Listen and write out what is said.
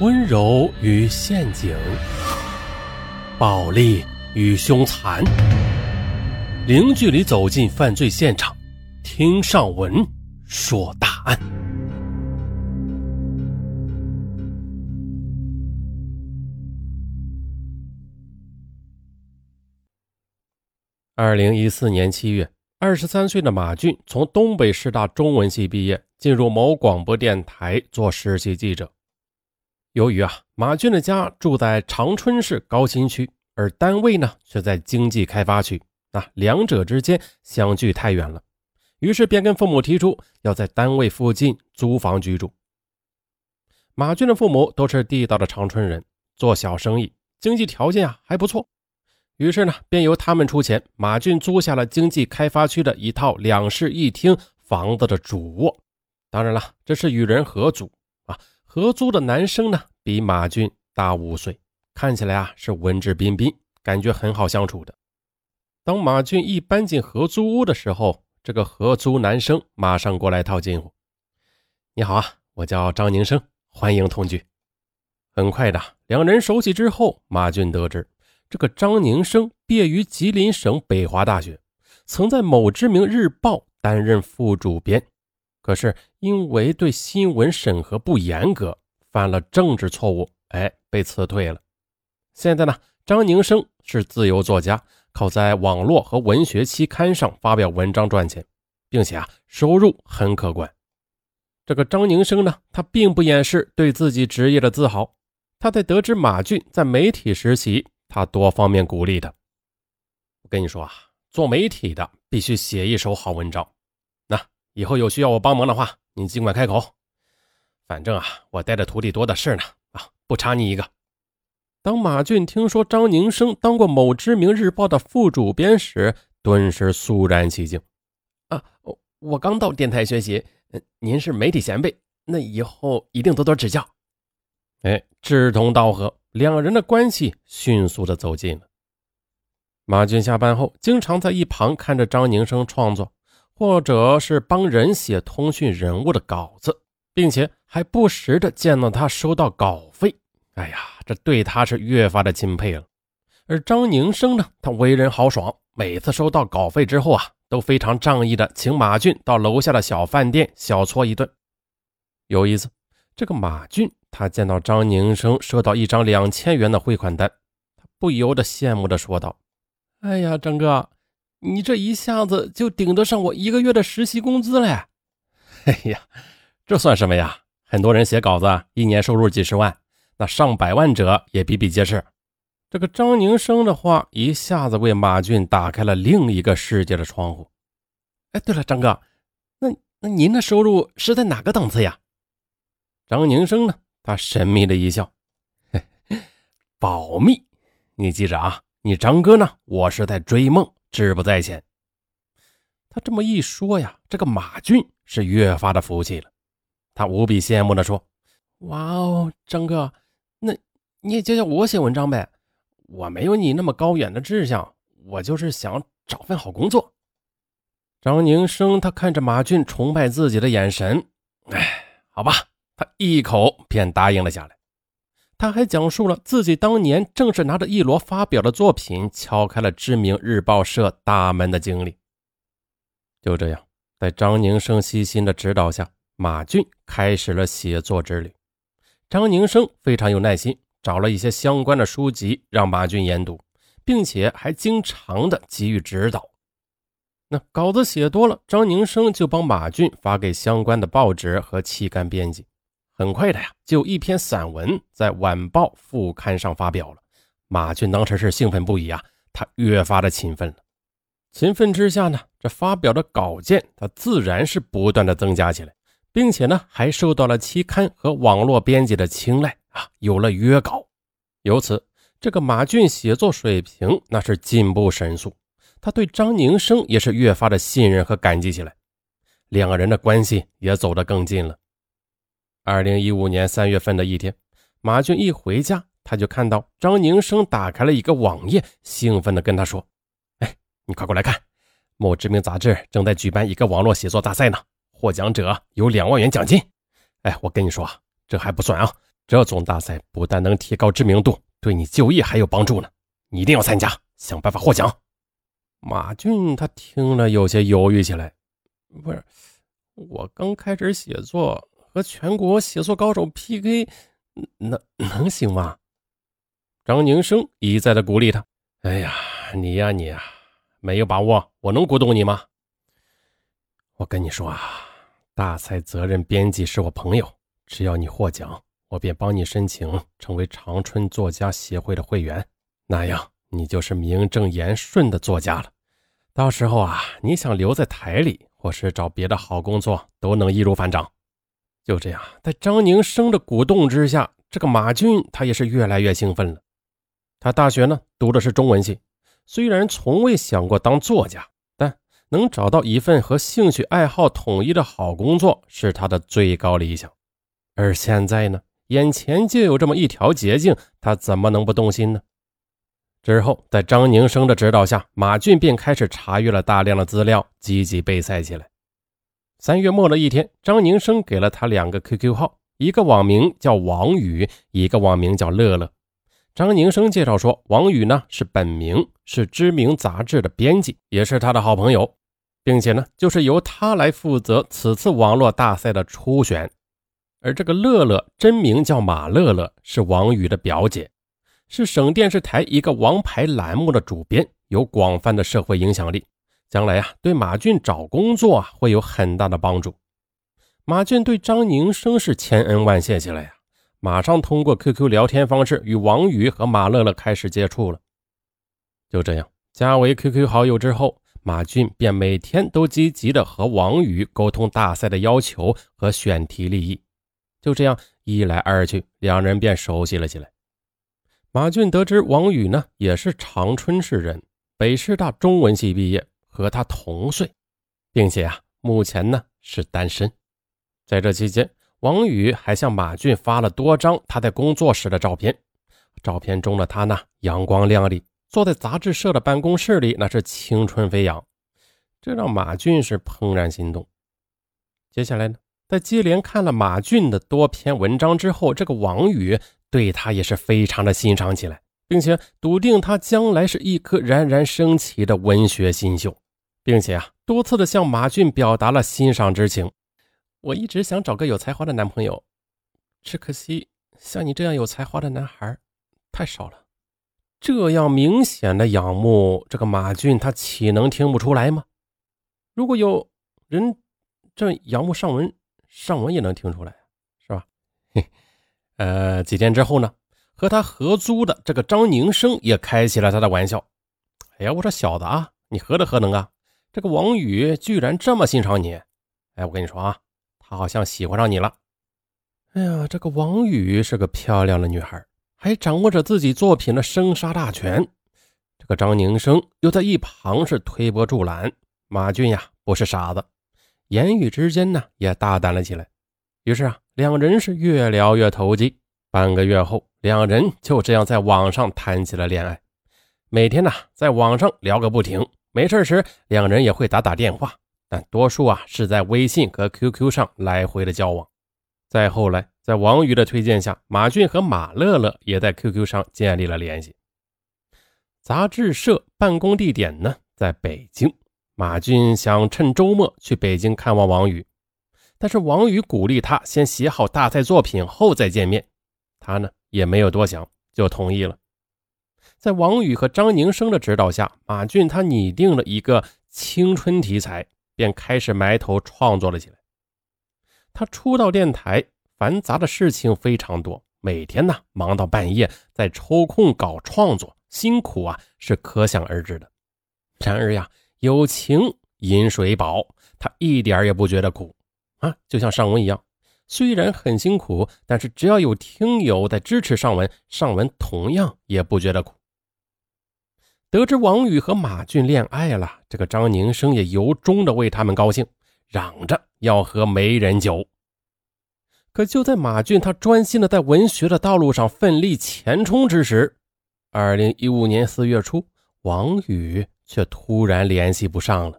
温柔与陷阱，暴力与凶残，零距离走进犯罪现场，听上文说大案。二零一四年七月，二十三岁的马俊从东北师大中文系毕业，进入某广播电台做实习记者。由于啊，马俊的家住在长春市高新区，而单位呢却在经济开发区，那两者之间相距太远了，于是便跟父母提出要在单位附近租房居住。马俊的父母都是地道的长春人，做小生意，经济条件啊还不错，于是呢便由他们出钱，马俊租下了经济开发区的一套两室一厅房子的主卧。当然了，这是与人合租。合租的男生呢，比马俊大五岁，看起来啊是文质彬彬，感觉很好相处的。当马俊一搬进合租屋的时候，这个合租男生马上过来套近乎：“你好啊，我叫张宁生，欢迎同居。”很快的，两人熟悉之后，马俊得知这个张宁生毕业于吉林省北华大学，曾在某知名日报担任副主编。可是因为对新闻审核不严格，犯了政治错误，哎，被辞退了。现在呢，张宁生是自由作家，靠在网络和文学期刊上发表文章赚钱，并且啊，收入很可观。这个张宁生呢，他并不掩饰对自己职业的自豪。他在得知马俊在媒体实习，他多方面鼓励他。我跟你说啊，做媒体的必须写一手好文章。那以后有需要我帮忙的话，你尽管开口。反正啊，我带的徒弟多的是呢，啊，不差你一个。当马俊听说张宁生当过某知名日报的副主编时，顿时肃然起敬。啊，我刚到电台学习，您是媒体前辈，那以后一定多多指教。哎，志同道合，两人的关系迅速的走近了。马俊下班后，经常在一旁看着张宁生创作。或者是帮人写通讯人物的稿子，并且还不时的见到他收到稿费，哎呀，这对他是越发的钦佩了。而张宁生呢，他为人豪爽，每次收到稿费之后啊，都非常仗义的请马俊到楼下的小饭店小搓一顿。有一次，这个马俊他见到张宁生收到一张两千元的汇款单，他不由得羡慕的说道：“哎呀，张哥。”你这一下子就顶得上我一个月的实习工资嘞！哎呀，这算什么呀？很多人写稿子，一年收入几十万，那上百万者也比比皆是。这个张宁生的话一下子为马俊打开了另一个世界的窗户。哎，对了，张哥，那那您的收入是在哪个档次呀？张宁生呢？他神秘的一笑，保密，你记着啊，你张哥呢？我是在追梦。志不在浅，他这么一说呀，这个马俊是越发的服气了。他无比羡慕的说：“哇哦，张哥，那你也教教我写文章呗？我没有你那么高远的志向，我就是想找份好工作。”张宁生他看着马俊崇拜自己的眼神，哎，好吧，他一口便答应了下来。他还讲述了自己当年正是拿着一摞发表的作品敲开了知名日报社大门的经历。就这样，在张宁生细心的指导下，马俊开始了写作之旅。张宁生非常有耐心，找了一些相关的书籍让马俊研读，并且还经常的给予指导。那稿子写多了，张宁生就帮马俊发给相关的报纸和期刊编辑。很快的呀，就一篇散文在晚报副刊上发表了。马俊当时是兴奋不已啊，他越发的勤奋了。勤奋之下呢，这发表的稿件他自然是不断的增加起来，并且呢，还受到了期刊和网络编辑的青睐啊，有了约稿。由此，这个马俊写作水平那是进步神速。他对张宁生也是越发的信任和感激起来，两个人的关系也走得更近了。二零一五年三月份的一天，马俊一回家，他就看到张宁生打开了一个网页，兴奋地跟他说：“哎，你快过来看，某知名杂志正在举办一个网络写作大赛呢，获奖者有两万元奖金。哎，我跟你说，这还不算啊，这种大赛不但能提高知名度，对你就业还有帮助呢。你一定要参加，想办法获奖。”马俊他听了有些犹豫起来，不是，我刚开始写作，和全国写作高手 PK，能能行吗？张宁生一再的鼓励他。哎呀，你呀你呀，没有把握，我能鼓动你吗？我跟你说啊，大赛责任编辑是我朋友，只要你获奖，我便帮你申请成为长春作家协会的会员，那样你就是名正言顺的作家了。到时候啊，你想留在台里，或是找别的好工作，都能易如反掌。就这样，在张宁生的鼓动之下，这个马俊他也是越来越兴奋了。他大学呢读的是中文系，虽然从未想过当作家，但能找到一份和兴趣爱好统一的好工作是他的最高理想。而现在呢，眼前就有这么一条捷径，他怎么能不动心呢？之后，在张宁生的指导下，马俊便开始查阅了大量的资料，积极备赛起来。三月末的一天，张宁生给了他两个 QQ 号，一个网名叫王宇，一个网名叫乐乐。张宁生介绍说，王宇呢是本名，是知名杂志的编辑，也是他的好朋友，并且呢，就是由他来负责此次网络大赛的初选。而这个乐乐真名叫马乐乐，是王宇的表姐。是省电视台一个王牌栏目的主编，有广泛的社会影响力，将来啊对马俊找工作啊会有很大的帮助。马俊对张宁生是千恩万谢起来呀，马上通过 QQ 聊天方式与王宇和马乐乐开始接触了。就这样，加为 QQ 好友之后，马俊便每天都积极的和王宇沟通大赛的要求和选题立意。就这样一来二去，两人便熟悉了起来。马俊得知王宇呢也是长春市人，北师大中文系毕业，和他同岁，并且啊目前呢是单身。在这期间，王宇还向马俊发了多张他在工作时的照片，照片中的他呢阳光亮丽，坐在杂志社的办公室里，那是青春飞扬，这让马俊是怦然心动。接下来呢，在接连看了马俊的多篇文章之后，这个王宇。对他也是非常的欣赏起来，并且笃定他将来是一颗冉冉升起的文学新秀，并且啊，多次的向马俊表达了欣赏之情。我一直想找个有才华的男朋友，只可惜像你这样有才华的男孩太少了。这样明显的仰慕，这个马俊他岂能听不出来吗？如果有人这仰慕尚文，尚文也能听出来，是吧？嘿。呃，几天之后呢，和他合租的这个张宁生也开起了他的玩笑。哎呀，我说小子啊，你何德何能啊？这个王宇居然这么欣赏你。哎，我跟你说啊，他好像喜欢上你了。哎呀，这个王宇是个漂亮的女孩，还掌握着自己作品的生杀大权。这个张宁生又在一旁是推波助澜。马俊呀，不是傻子，言语之间呢也大胆了起来。于是啊。两人是越聊越投机，半个月后，两人就这样在网上谈起了恋爱。每天呢，在网上聊个不停。没事时，两人也会打打电话，但多数啊是在微信和 QQ 上来回的交往。再后来，在王宇的推荐下，马俊和马乐乐也在 QQ 上建立了联系。杂志社办公地点呢在北京，马俊想趁周末去北京看望王宇。但是王宇鼓励他先写好大赛作品后再见面，他呢也没有多想就同意了。在王宇和张宁生的指导下，马俊他拟定了一个青春题材，便开始埋头创作了起来。他初到电台，繁杂的事情非常多，每天呢忙到半夜，再抽空搞创作，辛苦啊是可想而知的。然而呀，有情饮水饱，他一点也不觉得苦。啊，就像尚文一样，虽然很辛苦，但是只要有听友在支持尚文，尚文同样也不觉得苦。得知王宇和马俊恋爱了，这个张宁生也由衷的为他们高兴，嚷着要喝媒人酒。可就在马俊他专心的在文学的道路上奋力前冲之时，二零一五年四月初，王宇却突然联系不上了。